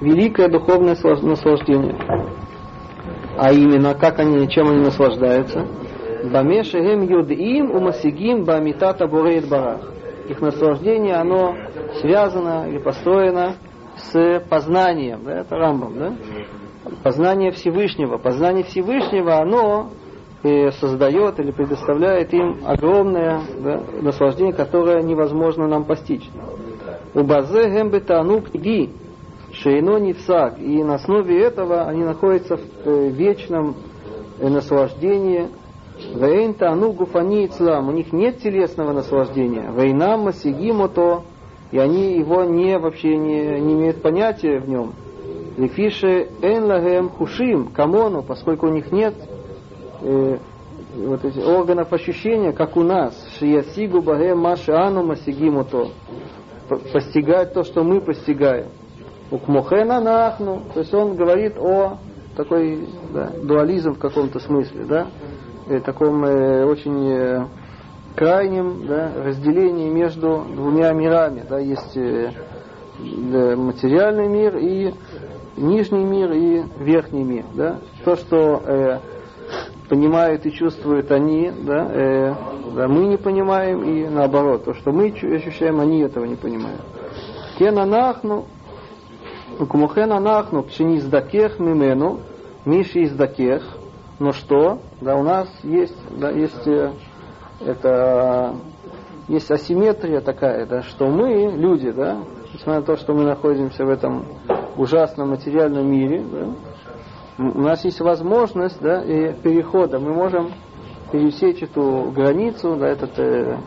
великое духовное наслаждение. А именно, как они, чем они наслаждаются? Бамешехем юдим умасигим бамитата бурейт барах. Их наслаждение, оно связано или построено с познанием, да, это Рамбам, да? Познание Всевышнего. Познание Всевышнего, оно э, создает или предоставляет им огромное да, наслаждение, которое невозможно нам постичь. У базе гембетану книги шейно нефсак. И на основе этого они находятся в э, вечном э, наслаждении. Вейн тану гуфани. У них нет телесного наслаждения. Вейнам масигимото. И они его не, вообще не, не имеют понятия в нем. Лефише эн лагем хушим камону, поскольку у них нет э, вот эти органов ощущения, как у нас. Шиясигу багем маши ану масигимото. Постигать то, что мы постигаем. Укмухена нахну. То есть он говорит о такой да, дуализм в каком-то смысле, да, и таком э, очень э, крайнем да, разделении между двумя мирами. Да, есть э, да, материальный мир и нижний мир и верхний мир. Да. То, что э, понимают и чувствуют они, да, э, да, мы не понимаем, и наоборот, то, что мы ощущаем, они этого не понимают. Кена нахну, Кумухен анахну пшени издакех мимену, миши издакех. Но что? Да, у нас есть, да, есть это есть асимметрия такая, да, что мы, люди, да, несмотря на то, что мы находимся в этом ужасном материальном мире, да, у нас есть возможность да, и перехода. Мы можем пересечь эту границу, да, этот э,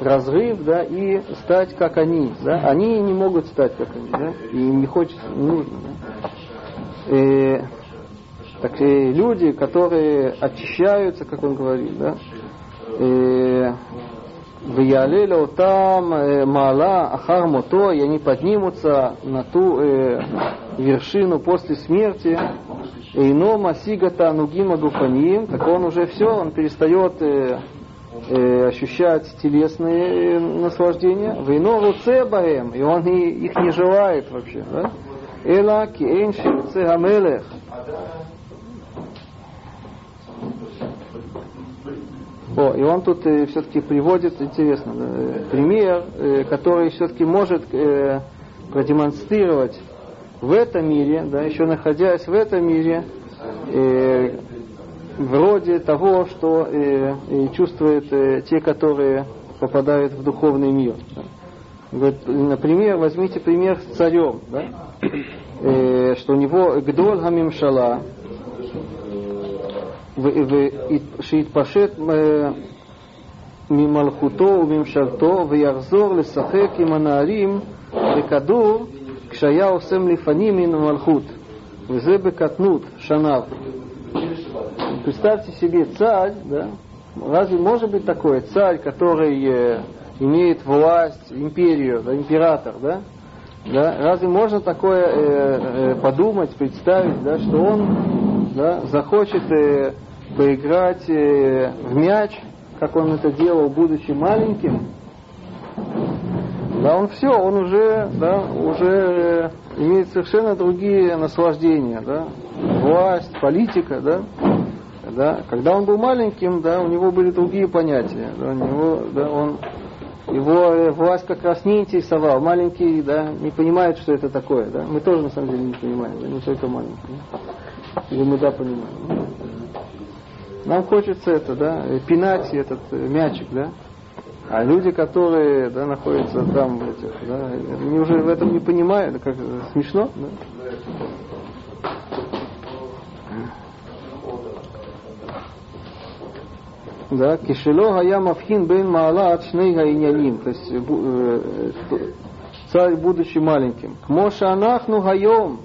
разрыв, да, и стать как они, да. Они не могут стать как они, да, и им не хочется, не нужно, да. И, так и люди, которые очищаются, как он говорит, да, и, Виялеля там э, мала ахар мото, и они поднимутся на ту э, вершину после смерти. Эйно масигата нугима гуфаниим, так он уже все, он перестает э, э, ощущать телесные э, наслаждения. Вейно руцебаем, и он их не желает вообще. Да? Эла ки энши. О, и он тут э, все-таки приводит, интересно, э, пример, э, который все-таки может э, продемонстрировать в этом мире, да, еще находясь в этом мире, э, вроде того, что э, э, чувствуют э, те, которые попадают в духовный мир. Да. Говорит, например, возьмите пример с царем, да, э, что у него Гдоль Гамимшала, שיתפשט ממלכותו וממשלתו ויחזור לשחק עם הנערים בכדור כשהיה עושם לפנים מן המלכות וזה בקטנות שניו Представьте себе царь, да? Разве может быть такое царь, который э, имеет власть, империю, да, император, да? Да? Разве можно такое э, э, подумать, представить, да, что он да, захочет э, поиграть э, в мяч, как он это делал, будучи маленьким? Да, он все, он уже, да, уже э, имеет совершенно другие наслаждения, да, власть, политика, да, да, когда он был маленьким, да, у него были другие понятия, да, у него, да, он, его э, власть как раз не интересовал, маленький, да, не понимает, что это такое, да, мы тоже на самом деле не понимаем, да, не только маленький, да? или мы да понимаем. Нам хочется это, да, пинать этот э, мячик, да, а люди, которые да, находятся там, этих, да, они уже в этом не понимают, как смешно, да? Да, кишело гая мавхин бен маалат шней гаиняним, то есть э, царь, будучи маленьким. Кмоша анахну гайом,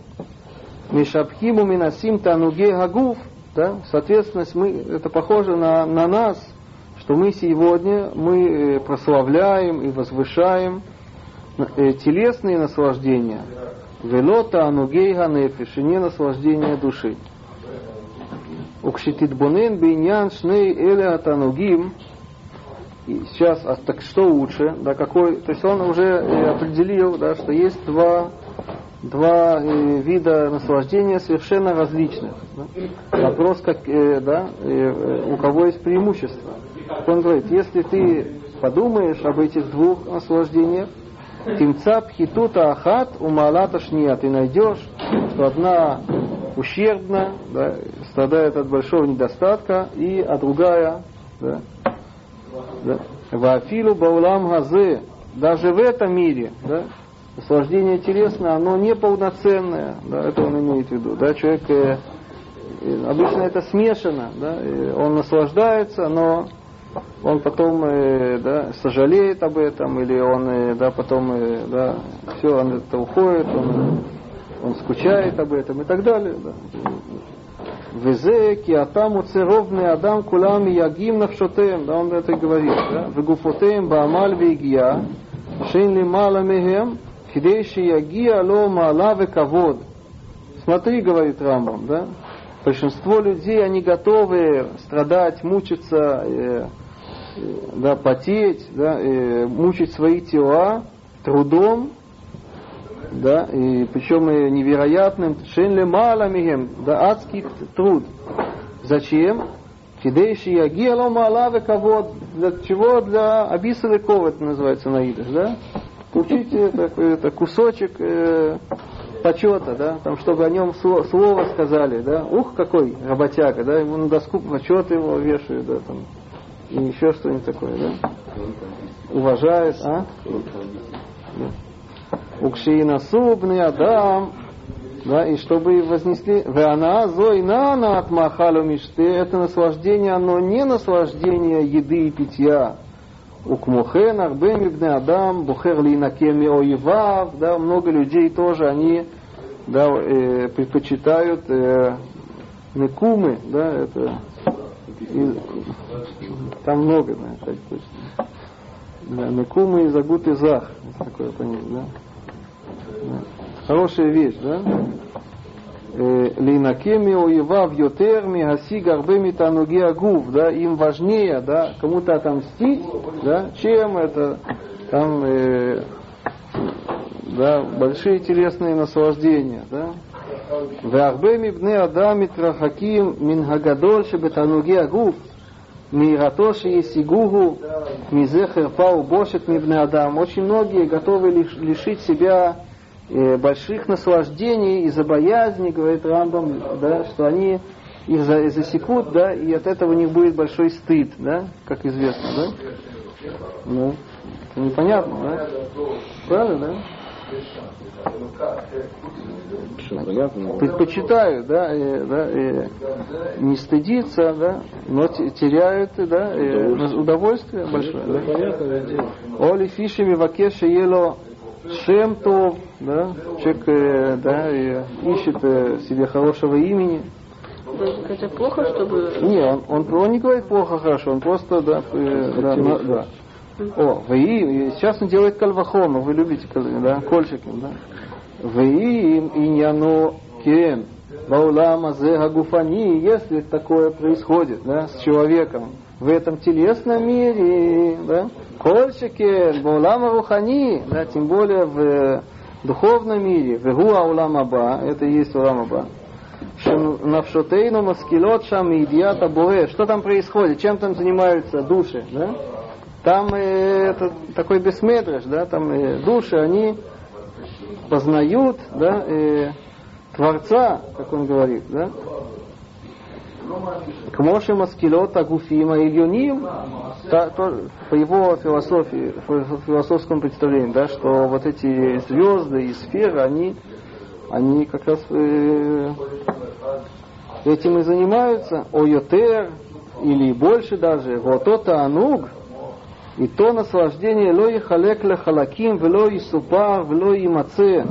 мишабхиму минасим тануге гагуф, да, соответственно, мы, это похоже на, на нас, что мы сегодня мы э, прославляем и возвышаем э, телесные наслаждения, велота анугейга нефиш, и не наслаждение души. Укшититбонен бейнян шней эле атанугим. Сейчас, а так что лучше, да, какой, то есть он уже э, определил, да, что есть два два э, вида наслаждения совершенно различных. Да? Вопрос, как, э, да, э, э, у кого есть преимущество. Он говорит, если ты подумаешь об этих двух наслаждениях, Тимца пхитута ахат умалата шния. Ты найдешь, что одна ущербна, да, страдает от большого недостатка, и а другая, да, да, вафилу баулам газы, даже в этом мире, да, наслаждение телесное, оно не полноценное, да, это он имеет в виду, да, человек, э, э, обычно это смешано, да, он наслаждается, но он потом э, да, сожалеет об этом, или он э, да, потом э, да, все, он это уходит, он, он скучает об этом и так далее. Да. Везе киатам уцеровный адам кулам ягим навшотем, да, он это говорит, да, вегуфотем баамаль вегия, шейн ли мала мехем, хидейши ягия ло мала векавод. Смотри, говорит Рамбам, да, большинство людей, они готовы страдать, мучиться, э, да, потеть, да, и мучить свои тела трудом, да, и причем и невероятным, шенле маламихем, да, адский труд. Зачем? Кидейши ягело малаве кого для чего? Для абисовиков это называется на идыш, да? Учите такой это кусочек э, почета, да, там, чтобы о нем слово, слово сказали, да, ух, какой работяга, да, ему на доску почет его вешают, да, там, и еще что-нибудь такое, да? Уважает, а? Укшина субный Адам, да, и чтобы вознесли, вана зойна на отмахалу миште, это наслаждение, оно не наслаждение еды и питья. Укмухен, арбем ибн Адам, бухер линакеми оивав, да, много людей тоже, они, да, э, предпочитают э, мекумы, да, это и, там много, да, так точно. Да, накумы и загут и зах. Такое понятие, да? да? Хорошая вещь, да? Э, Линакеми уевав йотерми гаси гарбеми тануги агув, да, им важнее, да, кому-то отомстить, да, чем это, там, э, да, большие телесные наслаждения, да. Варбеми бне адами трахаким минхагадоль бетануги агув. Миратоши и Сигугу, Мизехер, Пау Бошет, Мибне Адам. Очень многие готовы лишить себя э, больших наслаждений из-за боязни, говорит Рамбам, да, что они их засекут, да, и от этого у них будет большой стыд, да, как известно, да? Ну, непонятно, да? Правильно, да? Предпочитают, да, и, да, и не стыдиться, да, но теряют, да, и удовольствие большое. Да. Оли фишами вакеша ело шем тов, да, человек, э, да, и ищет э, себе хорошего имени. Это плохо, чтобы... Не, он, он, он не говорит плохо, хорошо, он просто, да, э, да, да, да. О, вы, сейчас он делает кальвахон, вы любите, да, кольчики, да. Вы иньяно кен, Баулама гуфани, если такое происходит да, с человеком в этом телесном мире, да, кольчики, баулама рухани, да, тем более в духовном мире, в гуа уламаба, это и есть уламаба, навшотейну маскилот шам идиата боре. Что там происходит? Чем там занимаются души? Да? Там э, это такой бессметраж, да, там э, души, они познают, да, э, Творца, как он говорит, да. К Моше Маскилот Агуфима Ильюним, по его философии, философскому представлению, да, что вот эти звезды и сферы, они, они как раз э, этим и занимаются, ойотер, или больше даже, вот это ануг, и то наслаждение ло ле халаким, вело и супар, вело и маце.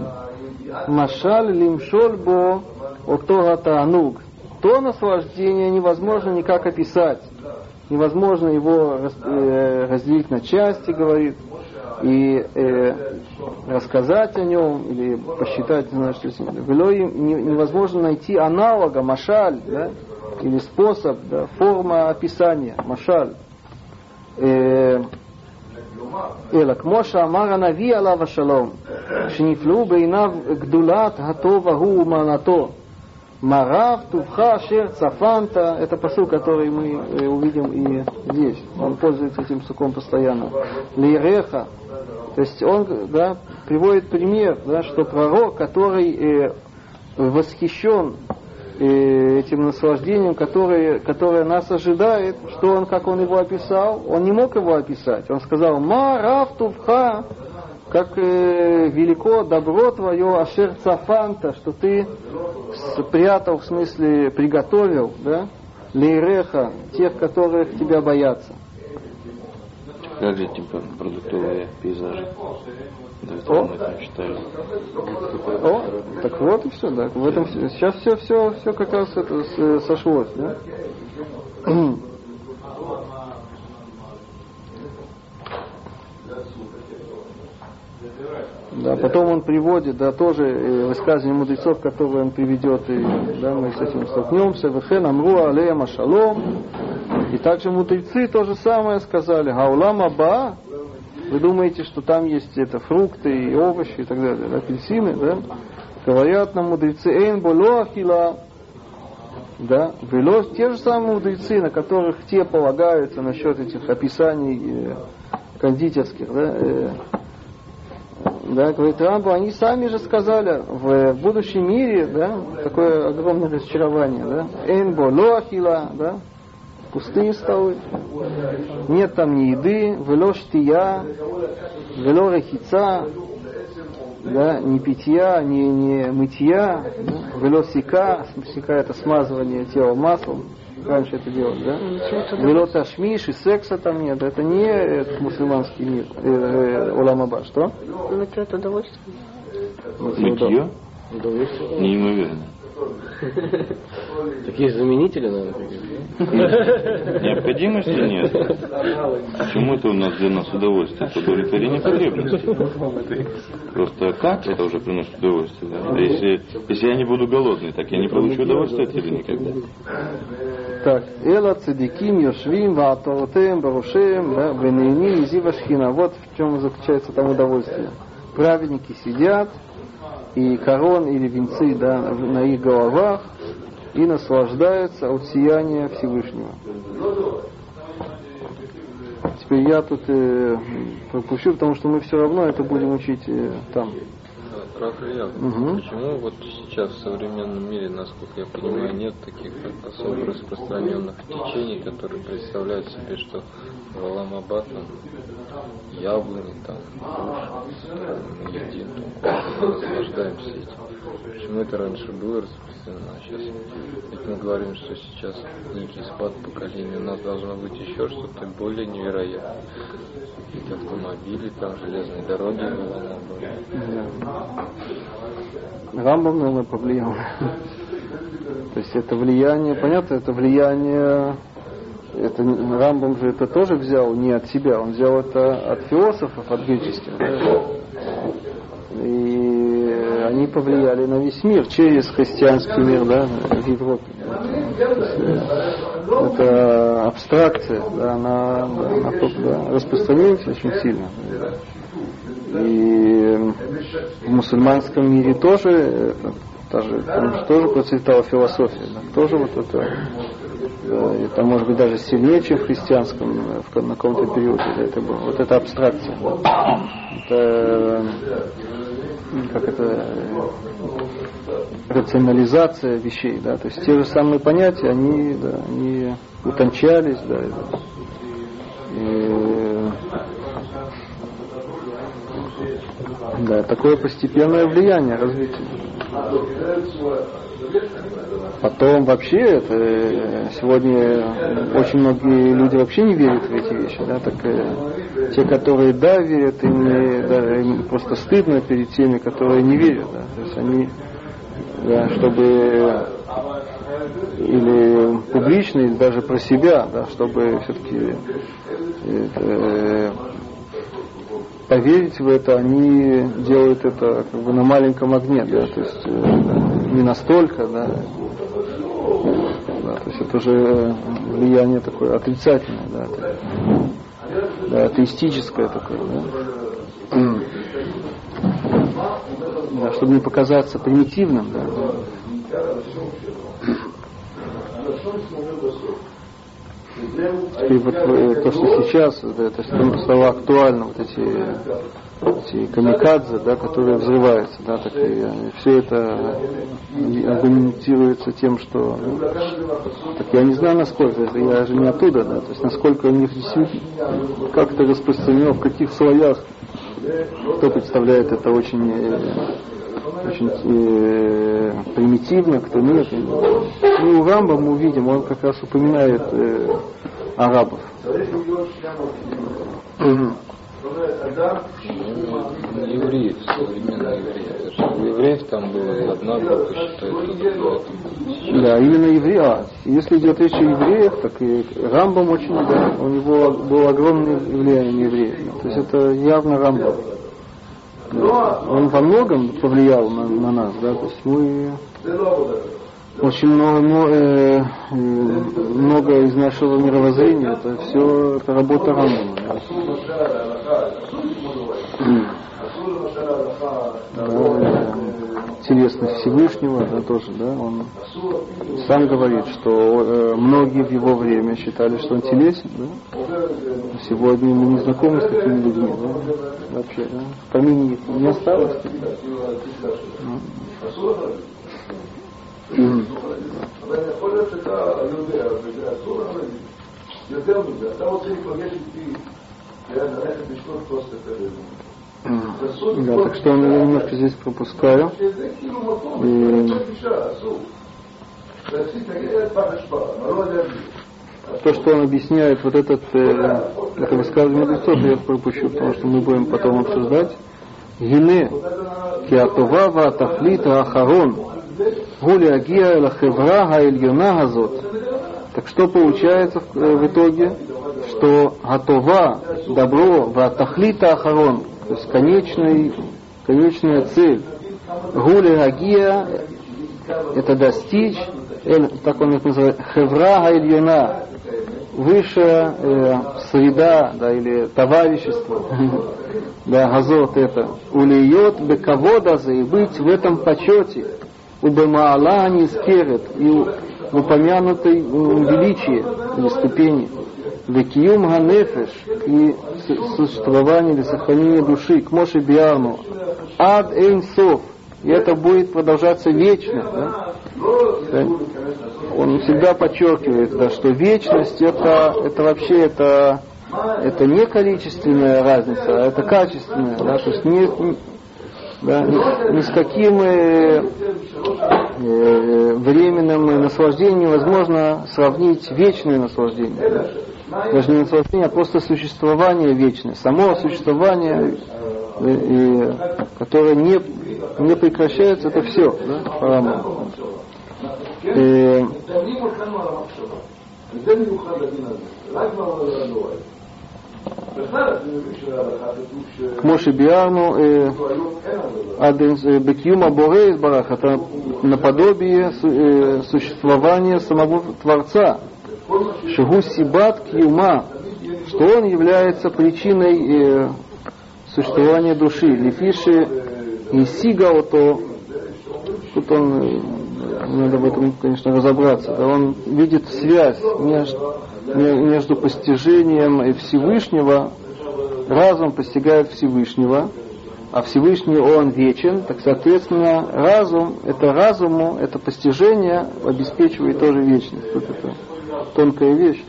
Машаль лимшоль бо ото гатаануг. То наслаждение невозможно никак описать. Невозможно его э, разделить на части, говорит, и э, рассказать о нем, или посчитать, знаешь, что невозможно найти аналога, машаль, да, или способ, да, форма описания, машаль. Э, אלא כמו שאמר הנביא עליו השלום, שנפלאו בעיניו גדולת הטוב ההוא ומענתו. Марав, Тувха, Шер, Цафанта, это посыл, который мы э, увидим и здесь. Он пользуется этим суком постоянно. Лиреха, то есть он да, приводит пример, да, что пророк, который э, восхищен э, этим наслаждением, которое, которое нас ожидает, что он, как он его описал, он не мог его описать. Он сказал, Марав, Тувха, как э, велико добро твое, ашер цафанта, что ты спрятал, в смысле приготовил, да, лейреха, тех, которых тебя боятся. Как же эти продуктовые пейзажи? Да, О. О, так вот и все, да. В этом все. Сейчас все, все, все как раз это сошлось, да. Да, потом он приводит, да, тоже э, высказывания мудрецов, которые он приведет, и да, мы с этим столкнемся. Вехен амру алея шалом. И также мудрецы то же самое сказали. Гаулам аба. Вы думаете, что там есть это фрукты и овощи и так далее, да, апельсины, да? Говорят нам мудрецы, эйн боло ахила, да, вело, те же самые мудрецы, на которых те полагаются насчет этих описаний э, кондитерских, да, э, да, говорит Рамбу, они сами же сказали, в будущем мире, да, такое огромное разочарование, да, энбо лоахила, да, пустые столы, нет там ни еды, вело штия, вело рахица, да, ни питья, ни, ни мытья, да, вело сика, сика это смазывание тела маслом, раньше это делали, да? Велот Ашмиш и секса там нет. Это не этот мусульманский мир, э, э, Уламаба. Что? Ну, это удовольствие. Мытье? Удовольствие. Неимоверно. Такие заменители, наверное, Необходимости нет. Почему это у нас для нас удовольствие? Это удовлетворение потребностей. Просто как это уже приносит удовольствие? Да? А если, если я не буду голодный, так я не получу удовольствие от тебя никогда. Так, Эла цедиким йошвим вааторотем барушем венейни изива шхина. Вот в чем заключается там удовольствие. Праведники сидят, и корон или венцы да, на их головах и наслаждаются от сияния Всевышнего. Теперь я тут э, пропущу, потому что мы все равно это будем учить э, там. Рафаэль, угу. почему вот сейчас в современном мире, насколько я понимаю, нет таких особо распространенных течений, которые представляют себе, что в Аламабад там яблони, там, едим, там, наслаждаемся этим. Почему это раньше было распространено, а сейчас ведь мы говорим, что сейчас некий спад поколения, у нас должно быть еще что-то более невероятное. Ведь автомобили, там железные дороги Аламабаде. Рамбам, наверное, повлиял. То есть это влияние, понятно, это влияние, это Рамбам же это тоже взял не от себя, он взял это от философов, от греческих. Да? И они повлияли на весь мир через христианский мир, да, в Европе. Это абстракция, да, она, она да, распространяется очень сильно. И в мусульманском мире тоже, это, даже, там тоже процветала философия, да, тоже вот это, да, это может быть даже сильнее, чем в христианском в, на каком-то периоде да, это было. Вот это абстракция. Это как это рационализация вещей, да, то есть те же самые понятия, они, да, они утончались, да, и, да, такое постепенное влияние, развитие. Потом вообще это сегодня очень многие люди вообще не верят в эти вещи, да, так э, те, которые да верят, им, да, им просто стыдно перед теми, которые не верят, да, то есть они, да, чтобы или публично, или даже про себя, да, чтобы все-таки э, поверить в это, они делают это как бы на маленьком огне, да, то есть э, не настолько, да, да, то есть это уже влияние такое отрицательное, да, да, атеистическое такое, да? да, чтобы не показаться примитивным, да. Теперь вот э, то, что сейчас, да, это стало актуально, вот эти, эти камикадзе, да, которые взрываются, да, так и все это аргументируется тем, что ну, так я не знаю насколько, это я же не оттуда, да, то есть насколько у них действительно как это распространено, в каких слоях, кто представляет это очень э, очень э, примитивно, кто нет. Ну, у Рамба мы увидим, он как раз упоминает э, арабов. Евреев, современные евреи. У евреев там была одна группа, считает, Да, именно евреи. А, если идет речь о евреях, так и Рамбам очень, да, у него было огромное влияние на евреев. То есть это явно Рамбам он во многом повлиял на, на нас, да, то есть мы очень много, много, э, э, много из нашего мировоззрения, это все это работа Рамбама. Да. Да, телесность Всевышнего, да, тоже, да, он сам говорит, что э, многие в его время считали, что он телесен, да. Сегодня мы не знакомы с такими людьми, да, вообще, да. В помине не осталось. Ну. Да, так что я немножко здесь пропускаю. И... То, что он объясняет, вот этот, э, это высказывание мудрецов, я пропущу, потому что мы будем потом обсуждать. Гине, киатова ва тафлита ахарон, агия эла хевра хаильона газот. Так что получается в, э, в итоге? Что готова добро ва тахлита ахарон, то есть конечный, конечная цель. Гули Гагия – это достичь, так он это называет, Хевра Гайльона, высшая э, среда, да, или товарищество, да, газот это, улиет беководаза и быть в этом почете, у бемаала не скерет, и в упомянутой величии или ступени. Векиюм ганефеш и существование или сохранение души к Моше Биарну. Ад Эйнсов. И это будет продолжаться вечно. Да? Он всегда подчеркивает, да, что вечность это, это вообще это, это не количественная разница, а это качественная. Да? То есть не, да, ни, с каким э, э, временным наслаждением невозможно сравнить вечное наслаждение. Да? даже не наслаждение, а просто существование вечное, само существование, и, и, которое не, не прекращается, это все, да, И, כמו שביארנו בקיום הבורא יתברך, это наподобие существования самого Творца, Шигу Сибат Кьюма, что он является причиной э, существования души. Лефиши и Сигаото, тут он, э, надо в этом, конечно, разобраться, да, он видит связь между, между постижением Всевышнего, разум постигает Всевышнего, а Всевышний Он вечен, так соответственно разум, это разуму, это постижение обеспечивает тоже вечность. Вот это тонкая вещь.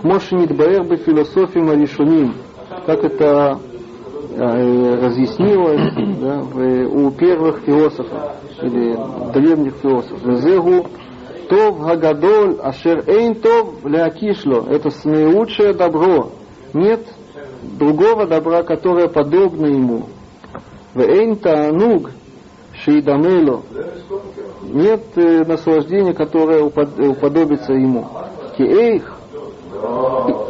К Баэр бы философиям решуним, как это э, разъяснилось да, у первых философов или древних философов. Зегу Тов Гагадоль Ашер Эйн Тов Леакишло. Это наилучшее добро. Нет другого добра, которое подобно ему. В Эйн Таануг Шейдамело нет э, наслаждения, которое уподобится ему. Киэйх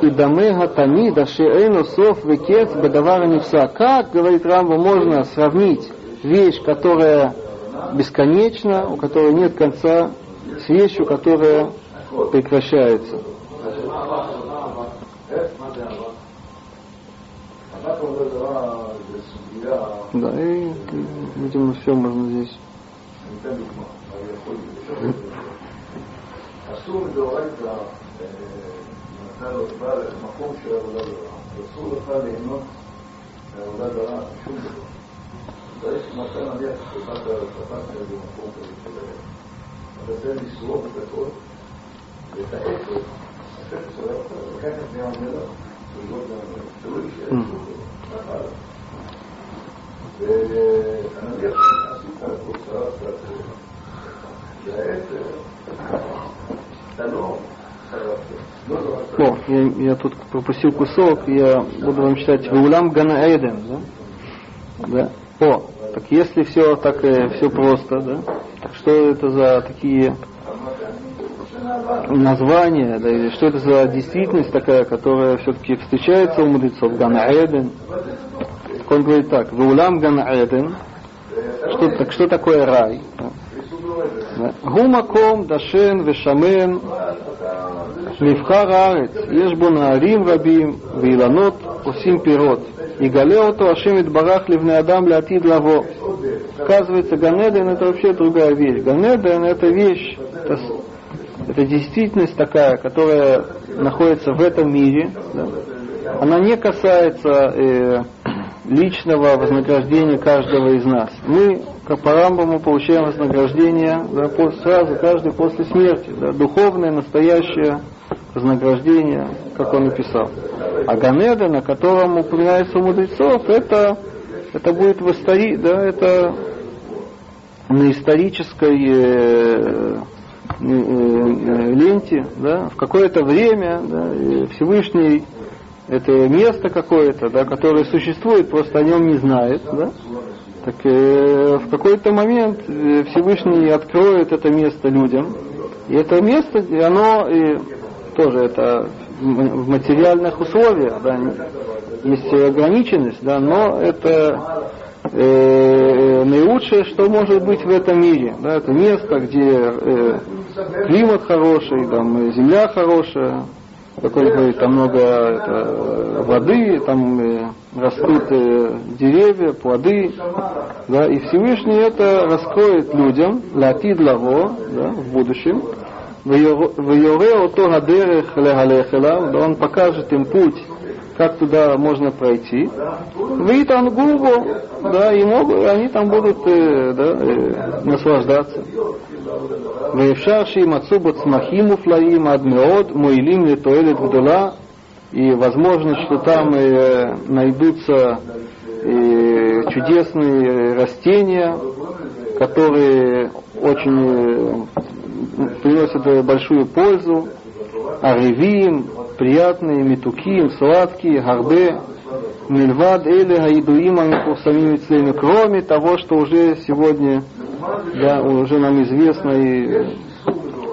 и дамега тамида шеэйну сов векец бедавара. Как, говорит Рамба, можно сравнить вещь, которая бесконечна, у которой нет конца, с вещью, которая прекращается. Да, и, видимо, все можно здесь. אסור לדאורייתא, אם אתה לא בא למקום של עבודה זרה, אסור לך ליהנות מעבודה זרה, שום דבר. צריך מתן עלייה, שבאת במקום כזה الرسائل الصور بتكون بتأكد كانت معاملة في الجودة السورية أنا بيحصل أسيطة الكورسات لقيت سلام О, я, я тут пропустил кусок, я буду вам читать. Веулам Гана Эйден, да? да? О, так если все так э, все просто, да? что это за такие названия? да, или что это за действительность такая, которая все-таки встречается у мудрецов Ган-Эден. Он говорит так, Вулам Ган-Эден, что, так, что такое рай? Гумаком, Дашен, Вешамен, Левхар Арец, Ешбуна Арим Рабим, Виланот, עושים פירות. יגלה אותו השם יתברך לבני אדם לעתיד לבוא. Оказывается, Ганеден это вообще другая вещь. Ганеден это вещь, это, это действительность такая, которая находится в этом мире. Да? Она не касается э, личного вознаграждения каждого из нас. Мы как по Рамбаму получаем вознаграждение да, сразу, каждый после смерти. Да, духовное, настоящее вознаграждение, как он написал. А Ганеда, на котором упоминается мудрецов, это, это будет в истори, да, это на исторической э, э, э, ленте, да, в какое-то время да, Всевышний это место какое-то, да, которое существует, просто о нем не знает, да, так э, в какой-то момент э, Всевышний откроет это место людям, и это место, оно и тоже это в материальных условиях, да, есть ограниченность, да, но это э, наилучшее, что может быть в этом мире. Да, это место, где э, климат хороший, там, земля хорошая, как он говорит, там много это, воды, там э, растут э, деревья, плоды, да, и Всевышний это раскроет людям, латид лаво, да, в будущем, он покажет им путь, как туда можно пройти. Витангубу, да, и могут, они там будут да, наслаждаться. Ваевшарши им отсубат смахиму флаим адмеод муилим летуэлит гдула. И возможно, что там и найдутся э, чудесные растения, которые очень приносят большую пользу, аревим, приятные, метуким, сладкие, гарбе, мильвад или гаидуим самими целями, кроме того, что уже сегодня, да, уже нам известно и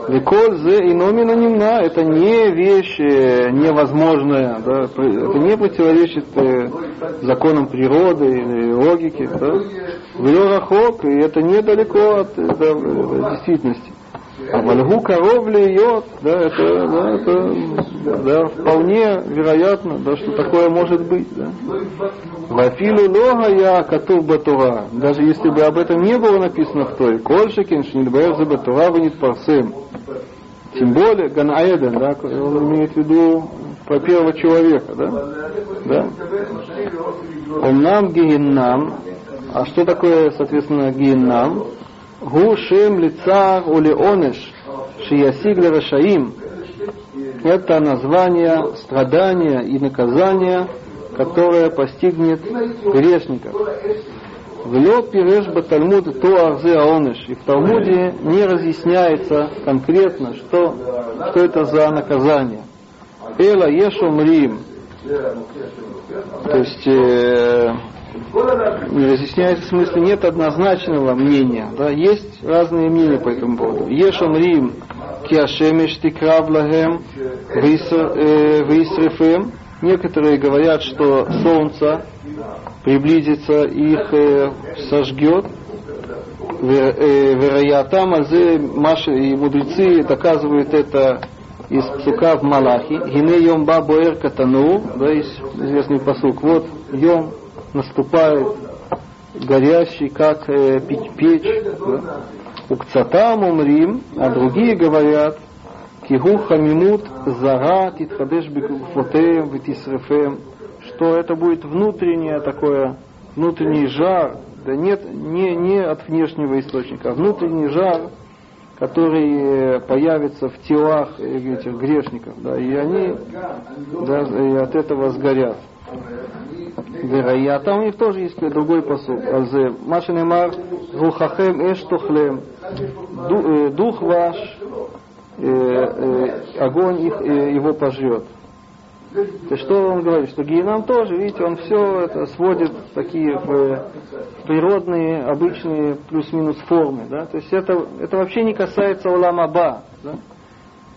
Виколь зе и номина немна, это не вещь невозможная, да, это не противоречит э, законам природы или логики. Да. В и это недалеко от да, действительности. А Вальгу коров льет, да, это, да, это да, вполне вероятно, да, что такое может быть. Да. Вафилу лога я катув батура, даже если бы об этом не было написано в той, кольшикин шнильбаев за батура вынит парсем. Тем более Ганаэден, да, он имеет в виду про первого человека, да? да? Он нам гиеннам, а что такое, соответственно, гиеннам? Шем лицар ули онеш шиясигля рашаим. Это название страдания и наказания, которое постигнет грешников. В лед пиреш Талмуд то арзе аоныш. И в Талмуде не разъясняется конкретно, что, что это за наказание. Эла ешом рим. То есть э, разъясняется смысле нет однозначного мнения. Да? Есть разные мнения по этому поводу. Ешом рим киашемеш тикрав лагем висрефем. Э, Некоторые говорят, что солнце приблизится, их э, сожгет. Э, вероятам Маши и мудрецы доказывают это из псука в Малахи. Гине йом ба катану, да, известный посук. Вот йом наступает горящий, как э, печь. печь да? Укцатам умрим, а другие говорят, кигу хамимут зара титхадеш бекуфотеем витисрефем, что это будет внутреннее такое, внутренний жар, да нет, не, не от внешнего источника, а внутренний жар, который появится в телах этих грешников, да, и они да, и от этого сгорят. Вероятно, у них тоже есть другой. Алзе. Машинемар рухахем эш тухлем. Дух ваш, э, э, огонь их, э, его пожрет. То что он говорит? Что геном тоже, видите, он все это сводит такие в природные, обычные плюс-минус формы. Да? То есть это, это вообще не касается уламаба. Да?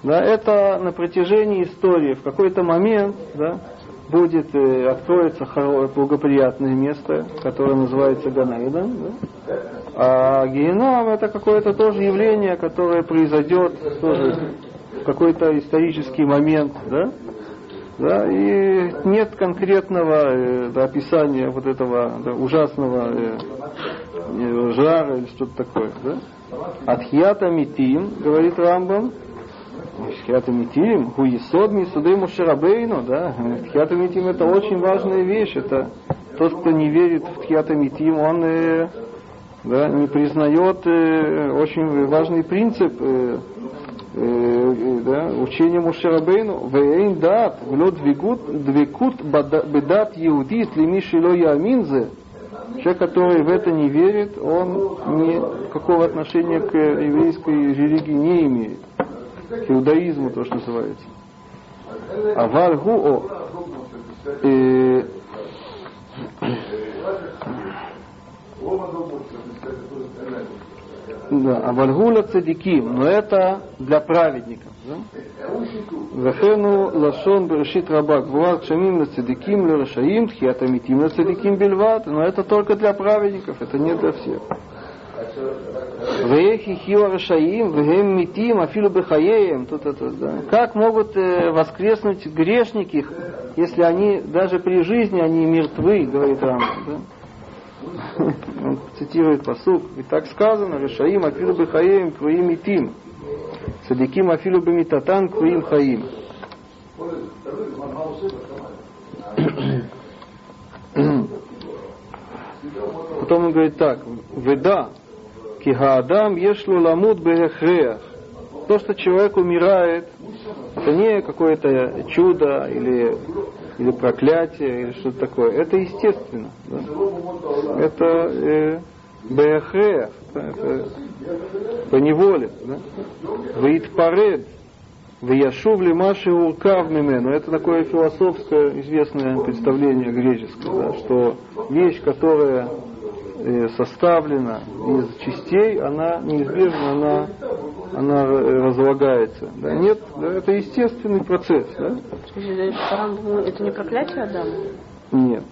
Да, это на протяжении истории в какой-то момент да, будет, э, откроется благоприятное место, которое называется Ганаидом. Да? А геном это какое-то тоже явление, которое произойдет тоже в какой-то исторический момент. Да? Да, и нет конкретного э, да, описания вот этого да, ужасного э, э, жара или что-то такое. Да? Атхията митим, говорит Рамбам, Тхията митим, хуисод мисуды мушарабейну, да, Тхията митим это очень важная вещь, это тот, кто не верит в Тхията митим, он э, да, не признает э, очень важный принцип э, э, да, учение Мушарабейну, вейн дат, влет двекут бедат иудит, лими шило яминзе, Человек, который в это не верит, он никакого отношения к еврейской религии не имеет. К иудаизму, то, что называется. А вальгуо э, да, а вальгула цадиким, но это для праведников. Вахену лашон берешит рабак буват шамим на цадиким лерашаим тхиатамитим на цадиким бельват, но это только для праведников, это не для всех. Рашаим. Тут это, да. Как могут э, воскреснуть грешники, если они даже при жизни они мертвы, говорит Рам. Да? Он цитирует посук. Ведь так сказано, Решаим афилу бы хаим круим и тим. Садиким афилу бы митатан круим хаим. Потом он говорит так. Веда, кигаадам ешлу ламут бехреах. То, что человек умирает, это не какое-то чудо или или проклятие, или что-то такое. Это естественно. Да? Это э, беахреах, да? это по неволе. Да? Ваитпаред, Ваяшув ли маши уркав мимену. Это такое философское известное представление греческое, да, что вещь, которая составлена из частей, она неизбежно, она она разлагается. Да? Нет, да, это естественный процесс. Да? Это не проклятие Адама? Нет.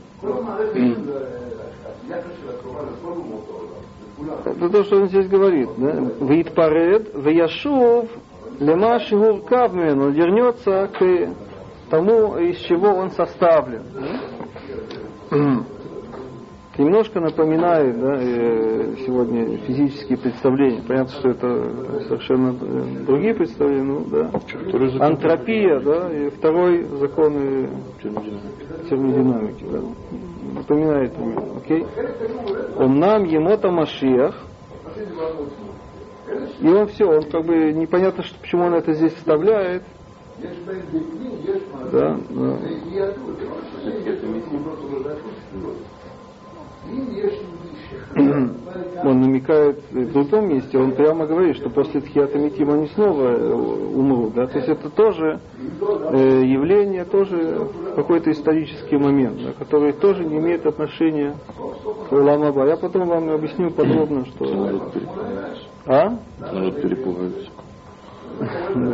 Это то, что он здесь говорит. Да? Витпаред, вяшув, лема шигуркав он вернется к тому, из чего он составлен. Да? Немножко напоминает да, сегодня физические представления. Понятно, что это совершенно э, другие представления. Ну, да. Антропия, да, и второй закон термодинамики. Да. Напоминает мне. Окей? Он нам емота Машиах. И он все, он как бы непонятно, что, почему он это здесь вставляет. Да, да. Он намекает в другом месте, он прямо говорит, что после Тхиата Митима они снова э, умрут. Да? То есть это тоже э, явление, тоже какой-то исторический момент, да, который тоже не имеет отношения к Уламаба. Я потом вам объясню подробно, что... А? Народ перепугается.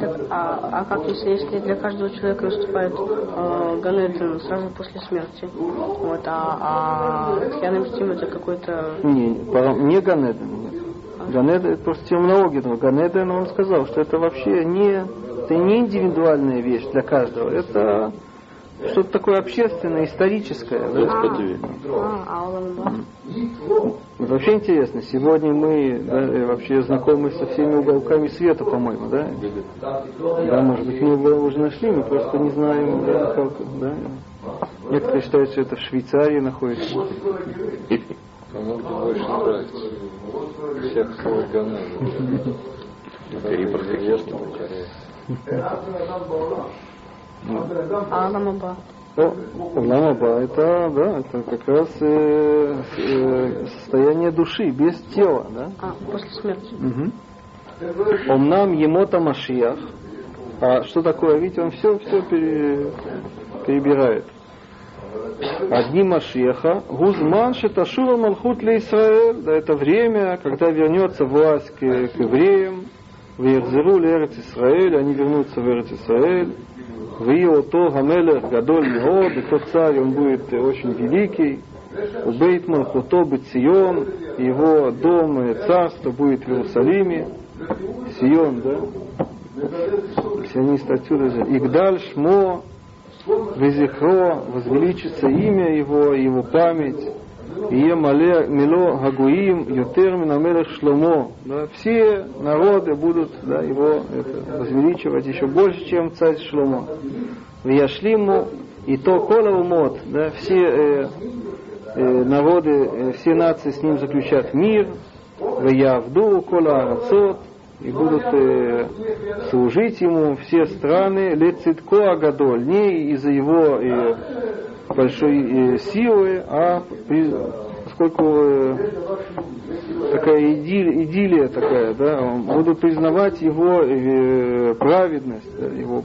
Так, а, а как если, если для каждого человека наступает э, Ганеден сразу после смерти? Вот, а, а Тхьяна Мстим это какой-то... Не, не Ганеден. А? Ганеден, это просто терминология. Но Ганеден, он сказал, что это вообще не, это не индивидуальная вещь для каждого. Это что-то такое общественное, историческое. А, а вообще интересно, сегодня мы да, вообще знакомы со всеми уголками света, по-моему, да? Да, может быть, мы его уже нашли, мы просто не знаем, да, как, да? Некоторые считают, что это в Швейцарии находится. Кому где больше нравится. Всех свой ганай. Кипр. Аламаба. О, Ламаба, это, да, это как раз э, э, состояние души, без тела, да? А, после смерти. Мгм. Омнам емота Машиях. А что такое? Видите, он все, все перебирает. Одни Машеха, Гузман Шеташува Малхут для Израиль, да, это время, когда вернется власть к, к евреям, в Ерзеру Эрец Израиль, они вернутся в Эрец Израиль, в Иото Гамелех Гадоль Меод, и тот царь, он будет очень великий, у Бейтман Хуто Цион, его дом и царство будет в Иерусалиме, Сион, да? Сионист отсюда же. Игдаль Шмо, Везихро, возвеличится имя его, его память. Ие мале мило гагуим ютер минамелех шломо. Да, все народы будут да, его это, возвеличивать еще больше, чем царь Шломо. В Яшлиму и то кола умот, да, все э, э, народы, э, все нации с ним заключат мир. В Явду кола арацот, и будут э, служить ему все страны лецитко агадоль, не из-за его э, большой э, силы, а поскольку э, такая идиллия такая, да, будут признавать его э, праведность, его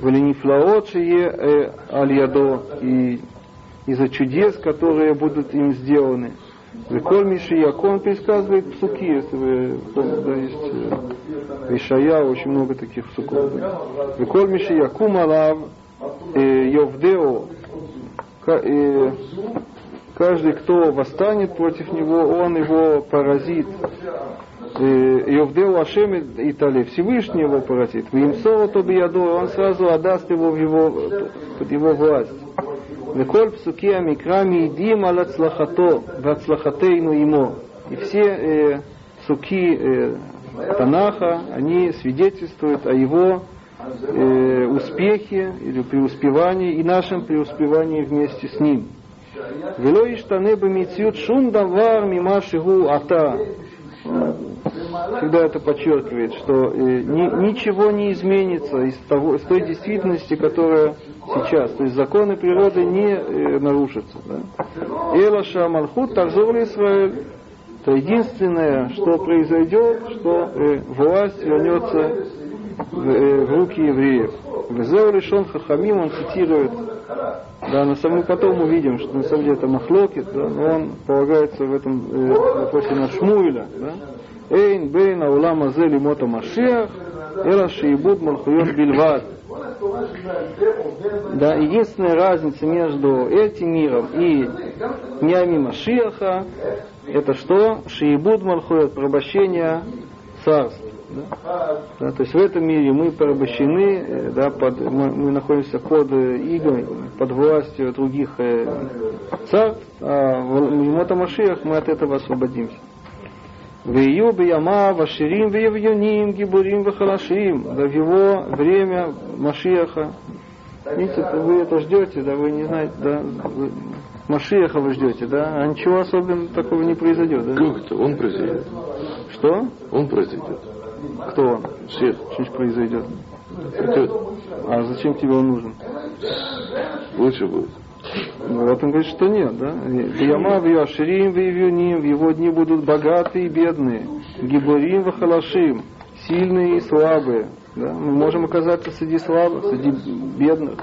валенифлаотшие э, аль-ядо и из-за чудес, которые будут им сделаны. Виколь Мишияку, он пересказывает псуки, если вы помните, да, есть Ишая, очень много таких псуков. Да. Виколь Мишияку Малав, э, Йовдео, и каждый, кто восстанет против него, он его поразит. Йовдеу Ашем и Тали, Всевышний его поразит. В Имсова Тобиядо, он сразу отдаст его в его, под его власть. николь псуки амикрами идим алацлахато, вацлахатейну ему. И все э, псуки э, Танаха, они свидетельствуют о его э, успехе или преуспевании и нашем преуспевании вместе с ним. Вело шум давар мима шигу ата. Всегда это подчеркивает, что э, ни, ничего не изменится из, того, из той действительности, которая сейчас. То есть законы природы не э, нарушатся. Да? Элаша Малхут Тарзор Израиль. Это единственное, что произойдет, что э, власть вернется в, э, в руки евреев. Везеу решен Хахамим, он цитирует, да, на самом потом увидим, что на самом деле это Махлокит, да, но он полагается в этом э, на Шмуиля, да. Эйн бейн аулам азе лимота машиах, эла шиибуд малхуйот бильват. Да, единственная разница между этим миром и днями Машиаха, это что? Шиибуд Малхует, порабощение царств. Да? Да, то есть в этом мире мы порабощены, э, да, под, мы, мы находимся под э, игрой, под властью других э, царств, а в Мота Машиах мы от этого освободимся. Вию бияма ваширим виевюним гибурим вахалашим. Да в его время Машиаха. Видите, вы это ждете, да, вы не знаете, да, вы, Машиаха вы ждете, да, а ничего особенного такого не произойдет, да? Как это? Он произойдет. Что? Он произойдет. Кто он? Всех. Что произойдет? А зачем тебе он нужен? Лучше будет. Вот он говорит, что нет, да? Яма в Яширим в Ивюним, в его дни будут богатые и бедные. Гибурим в Халашим, сильные и слабые. Да? Мы можем оказаться среди слабых, среди бедных.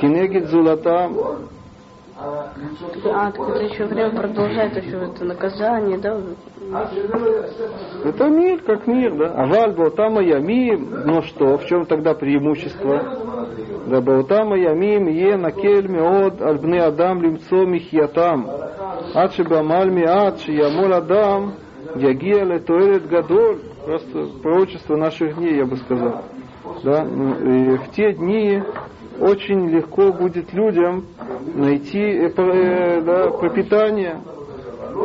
Кинегит зулата. А, так это еще время продолжает еще это наказание, да? Это мир, как мир, да. А вальбо там ямим, но ну что, в чем тогда преимущество? Да баутам ямим е на кельме, меод альбны адам лимцо михьятам. Ад шебамаль миад ямол адам ягия летуэлет э, гадоль. Просто пророчество наших дней, я бы сказал. Да? Ну, и в те дни очень легко будет людям найти э, э, да, пропитание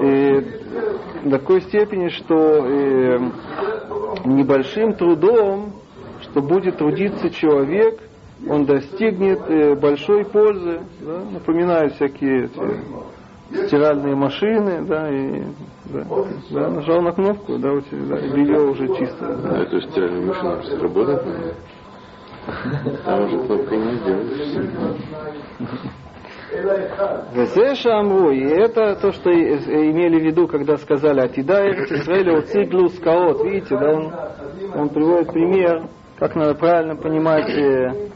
и до такой степени, что э, небольшим трудом, что будет трудиться человек, он достигнет большой пользы. Да? Напоминаю всякие эти стиральные машины, да, и да, да, нажал на кнопку, да, у тебя да, белье уже чисто. Да. А эту стиральную машину работает? Там уже и это то, что имели в виду, когда сказали Атида Израиля циклу скаот. Видите, да, он, он приводит пример, как надо правильно понимать э,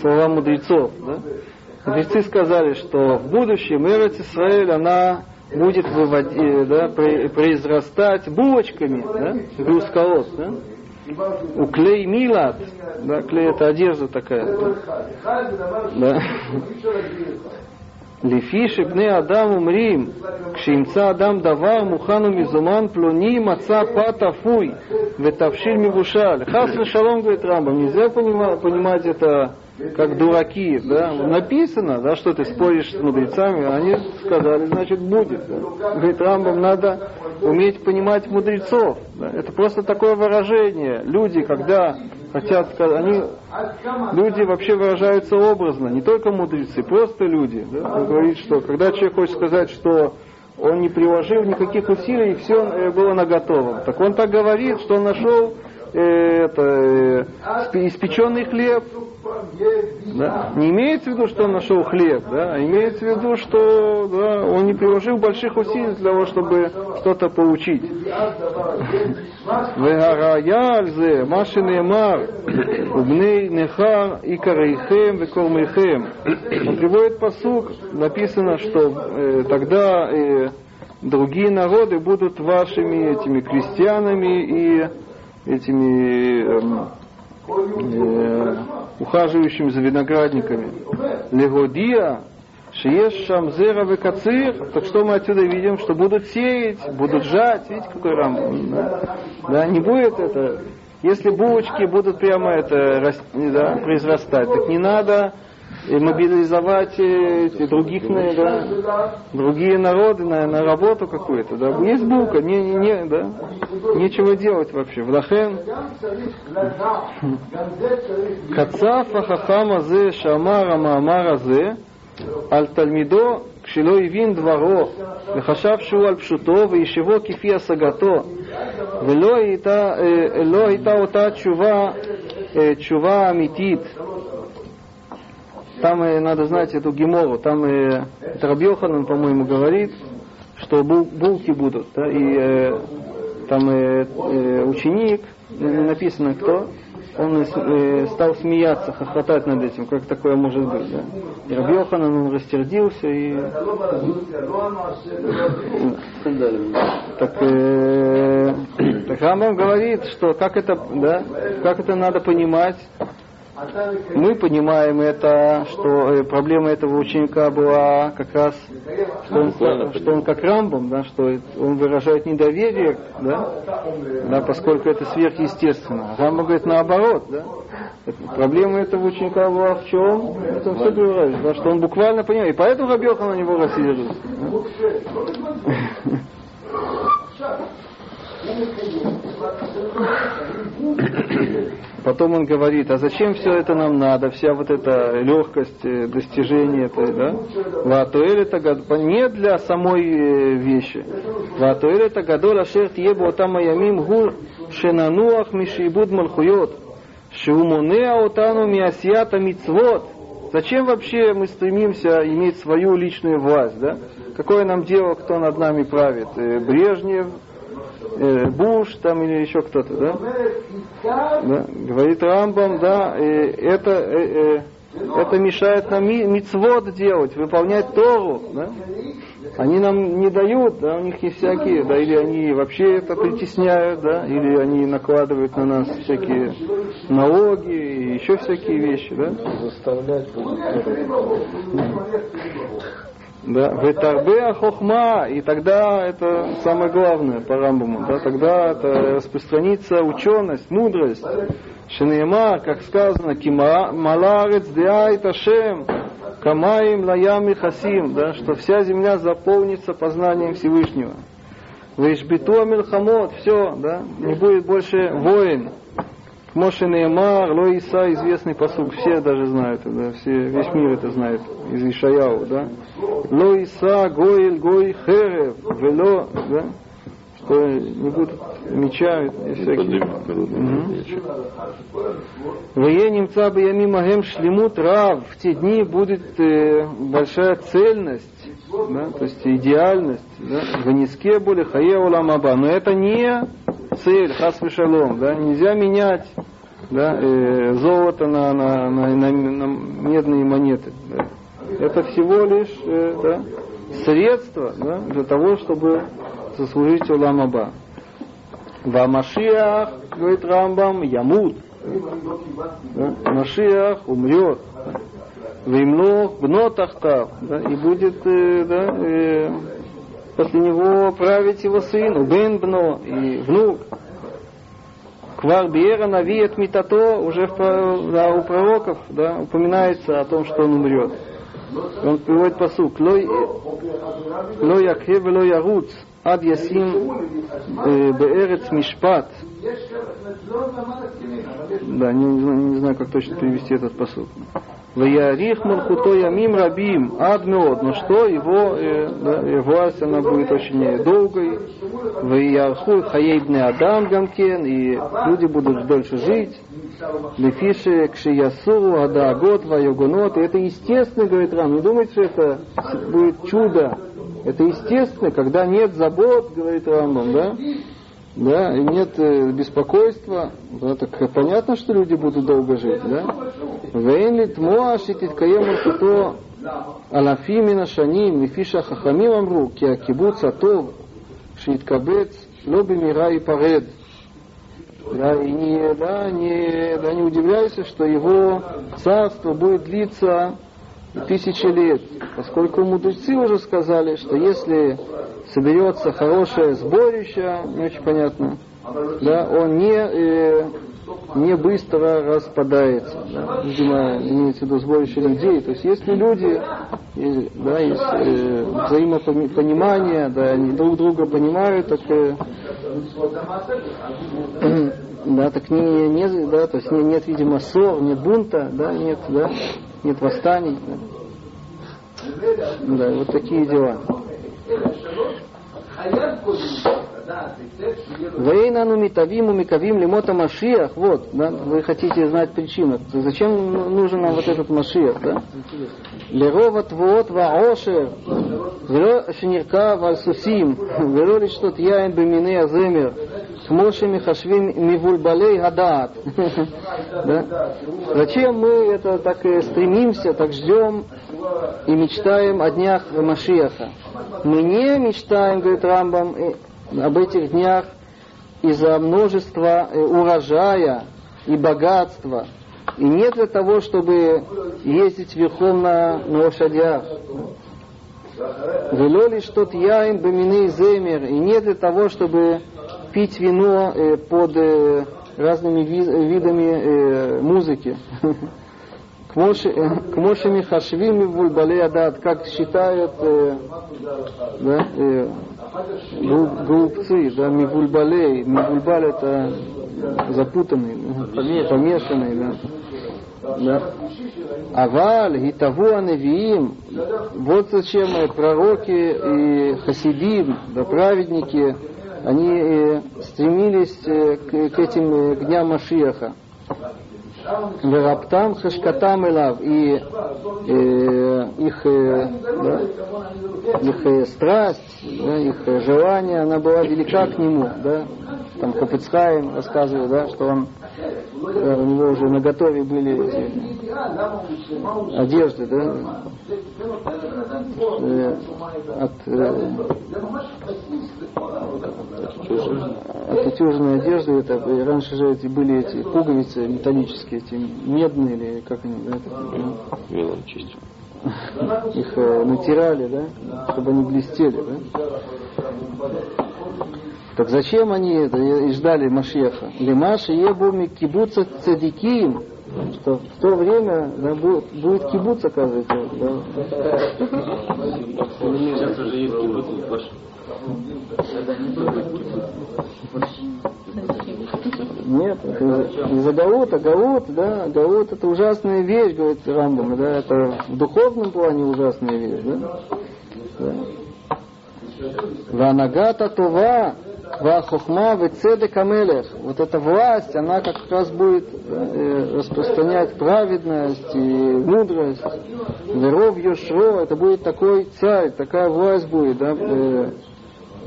слова мудрецов. Да? Мудрецы сказали, что в будущем Эрец Израиль, она будет выводить, э, да, произрастать булочками, да, глускаот, да? У клей милат, да, клей это одежда такая. Да. Лифи шипны адам умрим, кшимца адам давар мухану мизуман плюни маца пата фуй, ветавшир мивушаль. Хас шалом, говорит Рамбам, нельзя понимать это как дураки, да, написано, да, что ты споришь с мудрецами, они сказали, значит, будет. Да. Говорит, Рамбам, надо уметь понимать мудрецов. Да. Это просто такое выражение. Люди, когда хотят сказать, они, люди вообще выражаются образно, не только мудрецы, просто люди. Да. Он говорит, что когда человек хочет сказать, что он не приложил никаких усилий, и все э, было на готовом. Так он так говорит, что он нашел это, э, испеченный хлеб, да? Не имеется в виду, что он нашел хлеб, да? а имеется в виду, что да, он не приложил больших усилий для того, чтобы что-то получить. Вегарая маши неймар, убней нехар и карейхем векормейхем. Он приводит посук, написано, что э, тогда э, другие народы будут вашими этими крестьянами и этими э, э, ухаживающим за виноградниками. Легодия, Шиеш Шамзера Векацир, так что мы отсюда видим, что будут сеять, будут жать, видите, какой рам, да? да, не будет это, если булочки будут прямо это да, произрастать, так не надо и мобилизовать эти других, да, другие народы на, на работу какую-то. Да. Есть булка, не, не, не, да. нечего делать вообще. Влахен. Кацаф ахахама зе шамара маамара зе על תלמידו כשלא הבין דברו וחשב שהוא על פשוטו וישבו כפי השגתו ולא הייתה, לא הייתה אותה тчува, תשובה אמיתית там э, надо знать эту гемору, там э, Рабьоханан, по-моему, говорит, что бул, булки будут, да, и э, там э, э, ученик, написано кто, он э, стал смеяться, хохотать над этим, как такое может быть. Да? И Рабьоханан, он растердился и... Так, э, так Рамбам говорит, что как это, да, как это надо понимать, мы понимаем это, что э, проблема этого ученика была как раз, что он, что он как Рамбом, да, что он выражает недоверие, да, да, поскольку это сверхъестественно. Рамбом говорит наоборот, да. Проблема этого ученика была в чем? Это все говорит, да, что он буквально понимает. И поэтому Рабьеха на него рассердился. Потом он говорит, а зачем все это нам надо, вся вот эта легкость э, достижения, это, да? Ватуэль это не для самой э, вещи. Ватуэль это гадол ашер тьебу отам аямим гу шенануах мишибуд малхуйот. Шумунеа отану миасията мицвот. Зачем вообще мы стремимся иметь свою личную власть, да? Какое нам дело, кто над нами правит? Э, Брежнев, э, Буш там или еще кто-то, да? да? Говорит Рамбам, да, и это, э, э, это мешает нам ми, мицвод делать, выполнять Тору, да? Они нам не дают, да, у них есть всякие, да, или они вообще это притесняют, да, или они накладывают на нас всякие налоги и еще всякие вещи, да. Заставлять Да, ветарбе хохма, и тогда это самое главное по Рамбаму, да, тогда это распространится ученость, мудрость. Шинейма, как сказано, кималарец диайт ашем, камаим лаям и хасим, да, что вся земля заполнится познанием Всевышнего. Вейшбиту амилхамот, все, да, не будет больше воин. Моше Неймар, Лоиса, известный посуд, все даже знают, да, все, весь мир это знает, из Ишаяу, да. Лоиса, Гоиль, Гой, Херев, Вело, да, что не будут меча и всякие. Вее немца бы ями магем шлемут рав. В те дни будет э, большая цельность, да, то есть идеальность. Да, в низке были хае уламаба. Но это не цель, хас шалом, да, нельзя менять да, э, золото на, на, на, на, на медные монеты. Да. Это всего лишь э, да, средство да, для того, чтобы заслужить Улам Аба. Машиах, говорит Рамбам, ямут. Да? Машиах умрет. Вимно гно тахтав. Да? И будет э, да, э, после него править его сын, бен бно и внук. Квар Биера навиет митато, уже в, да, у пророков да, упоминается о том, что он умрет. Он приводит посук. Лой якхе вело яруц ад ясим беэрец мишпат. Да, не, не знаю, как точно перевести этот посуд. Ваярих Мурхуто Ямим Рабим Адмеод. Но что его, э, да, власть она будет очень долгой. Ваярху Хаейбне Адам Гамкен. И люди будут дольше жить. Лефиши Кшиясуру Адаагот Вайогонот. И это естественно, говорит Рам. Не думайте, что это будет чудо. Это естественно, когда нет забот, говорит Рамбам, да? Да, и нет э, беспокойства, да, так понятно, что люди будут долго жить, да? Вейн тмоаши титкаем то алафим нашаним лифиша хахамим амру ки акибуц атов шиткабец лоби мира и паред. Да, и не, да, не, да, не удивляйся, что его царство будет длиться тысячи лет, поскольку мудрецы уже сказали, что если соберется хорошее сборище, не очень понятно, да, он не, э, не быстро распадается. Да, видимо, имеется в виду сборище людей. То есть если люди, да, есть э, взаимопонимание, да, они друг друга понимают, так э, да, так не, не, да, то есть нет, видимо, ссор, нет бунта, да, нет, да, нет восстаний. Да. Да, вот такие дела. Вейнану митавиму микавим лимота Машиях. Вот, да, вы хотите знать причину. Зачем нужен нам вот этот Машиях, да? Лерова твот ваошер, вело шинирка вальсусим, вело лишь тот яин бемине аземер, смоши михашвим мивульбалей гадаат. да? Зачем мы это так стремимся, так ждем и мечтаем о днях Машиаха? Мы не мечтаем, говорит Рамбам, об этих днях из-за множества э, урожая и богатства. И не для того, чтобы ездить верхом на, на лошадях. Вело лишь тот яин бамины земер. И не для того, чтобы пить вино э, под э, разными видами э, музыки. К Мошеми Хашвими Вульбале Адат, как считают э, да, э, глупцы, да, Мивульбалей. Мивульбаль это запутанный, помешанный, помешанный да. Да. Аваль, Гитаву Аневиим, вот зачем пророки и хасидим, да, праведники, они э, стремились э, к, к этим э, к дням Машиаха. Вераптам хашкатам элав. И э, их, э, да, их э, страсть, да, их желание, она была велика к нему. Да? Там Капыцхайм рассказывает, да, что он, э, него уже на готове были эти одежды, да, э, от, э, от утюженной одежды, это, раньше же эти были эти пуговицы металлические, эти медные или как они, да, чистим. их э, натирали, да, чтобы они блестели, да. Так зачем они это и ждали Машеха? Лимаши ебуми кибуца цадикиим, что в то время да, будет, будет кибуц, оказывается. Да. Нет, из-за Гаута, Гаут, да, Гаут это ужасная вещь, говорит Рамбам, да, это в духовном плане ужасная вещь, да. да. Ванагата Вахохма, Вецедек Амелех. Вот эта власть, она как раз будет э, распространять праведность и мудрость. Веров Йошро, это будет такой царь, такая власть будет, да, э,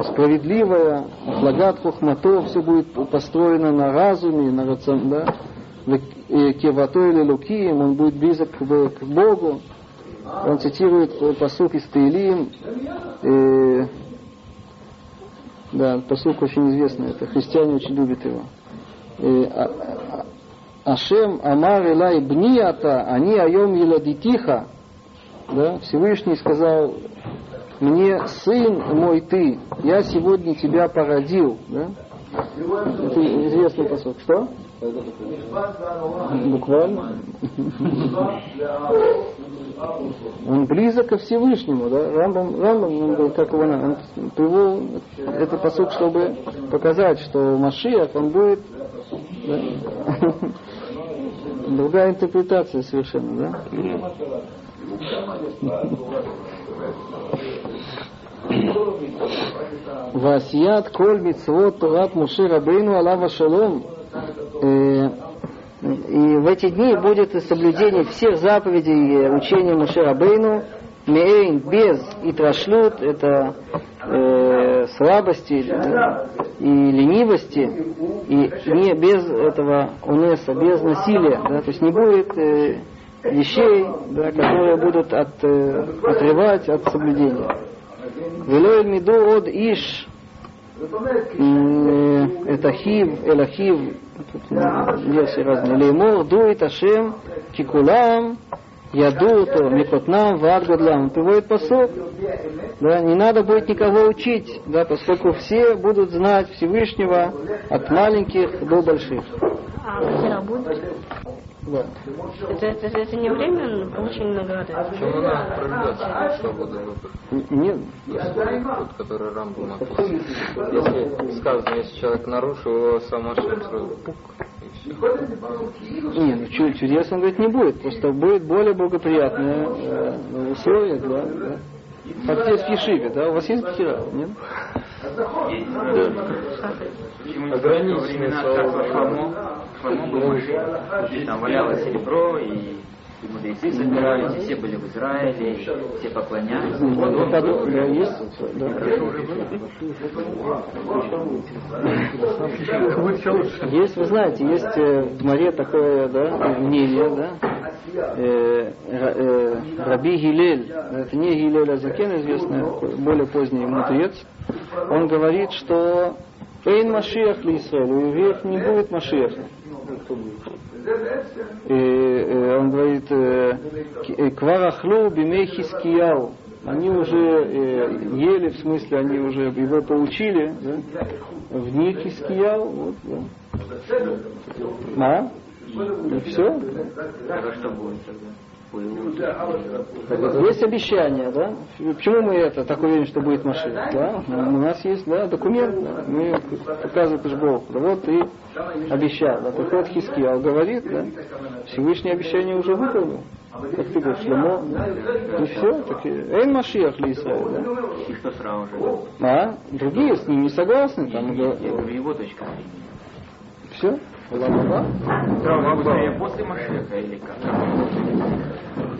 справедливая, Флагат Хохмато, все будет построено на разуме, на рацион, да, Кевато или Лукием, он будет близок к, Богу. Он цитирует посук из Таилим, э, да, посылка очень известный, это христиане очень любят его. А, а, Ашем Амар Элай Бниата, они айом еладитиха. Да, Всевышний сказал, мне сын мой ты, я сегодня тебя породил. Да? Это известный посыл. Что? Буквально. Он близок ко Всевышнему, да? Рамбам, Рамбам он был, как его, он привел этот посуд, чтобы показать, что Машиах, он будет да? другая интерпретация совершенно, да? Васият коль митцвот Турат Муши Рабейну Алава Шалом и в эти дни будет соблюдение всех заповедей учения Мушерабейну, Мейн без и трашлют, это э, слабости да, и ленивости, и не без этого унеса, без насилия, да, то есть не будет э, вещей, да, которые будут от, э, отрывать от соблюдения. Велой миду от иш это хив, элахив, версии разные. Леймор дует Ашем кикулам ядуту микотнам вадгадлам. Он приводит посуд. Да, не надо будет никого учить, да, поскольку все будут знать Всевышнего от маленьких до больших. А? Да. Это, это, это не время получения награды? Почему надо продлевать свободу выбора? Нет. Тот, который Рамбом. Если сказано, если человек нарушил, его сама сразу пук, и все. Не, ну чудес он говорит не будет, просто будет более благоприятное э, условие, да, да. Как здесь в Ешиве, да? У вас есть бхира? Нет? Ограниченные слова. Форму был Машех. Там валялось серебро, и и мудрецы собирались, и все были в Израиле, и все поклонялись. Ну, вот, да, да, есть, да. Есть, вы знаете, есть э, в море такое да, мнение, да, э, э, Раби Гилель, это не Гилель Азакен, известный, более поздний мудрец, он говорит, что Эйн Машиах ли Исраэль, у евреев не будет Машиаха. И, он говорит, э, э, Кварахлу бимей. Они уже э, ели, в смысле, они уже его получили, да? в них хискияу. Вот, да. А? И все. Тогда будет тогда? Есть обещание, да? Почему мы это так уверены, что будет машина? Да? У нас есть да, документ, да? мы показываем это Бог. Да вот и обещал. Да, приходит Хискиял, говорит, да? Всевышнее обещание уже выполнил. Как ты говоришь, Шлемо, да? и все, так и Эйн Машиах ли Исраиль, да? И что сразу же? А? Другие с ним не согласны, там, Я говорю, его точка все. Ламаба? После Машеха или как?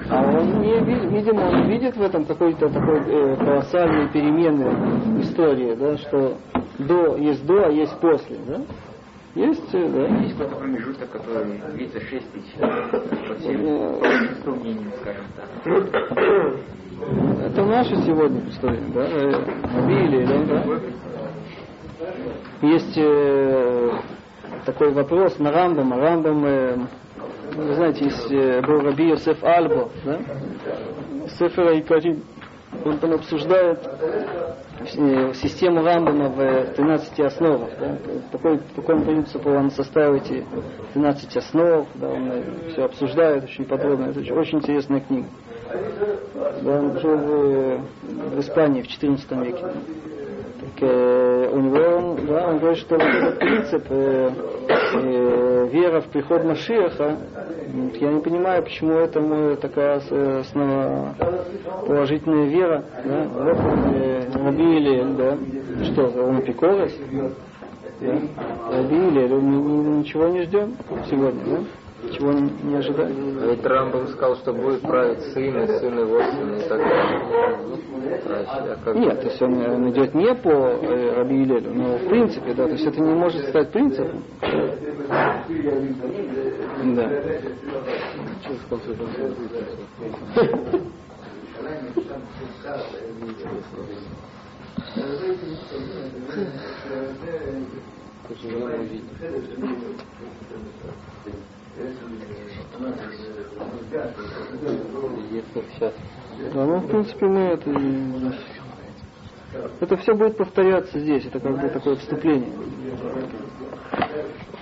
А он не видимо, он видит в этом какой-то такой э, колоссальные перемены истории, да, что до есть до, а есть после, да? Есть, э, да. Есть какой-то промежуток, который длится 6 тысяч, по всем большинству мнениям, скажем так. Это наша сегодня история, да? Абили, да? Есть э, такой вопрос на Рамбам. Рамбам э, вы знаете, есть э, был Раби Йосеф Альбо, да? Сефера Икарим. Он там обсуждает э, систему Рамбама в 13 основах. Да? Такой, по какому принципу он составил эти 13 основ, да, он все обсуждает очень подробно. Это очень, очень интересная книга. Да, он жил в, в Испании в 14 веке. Э, у него, да, он говорит, что вот этот принцип э, э, вера в приход Машиаха, я не понимаю, почему это такая основоположительная вера. Да? Вот э, Раби да? Что, он эпикорос? Да? Раби Илель, ничего не ждем сегодня, да? Чего не, не ожидали? А ведь Рамбам сказал, что будет править сын и сын его сын и так далее. А Нет, то есть он, он идет не по э, Раби Илелю, но в принципе, да, то есть это не может стать принципом. Да. Да, ну, в принципе, мы это... Это все будет повторяться здесь, это как бы такое вступление.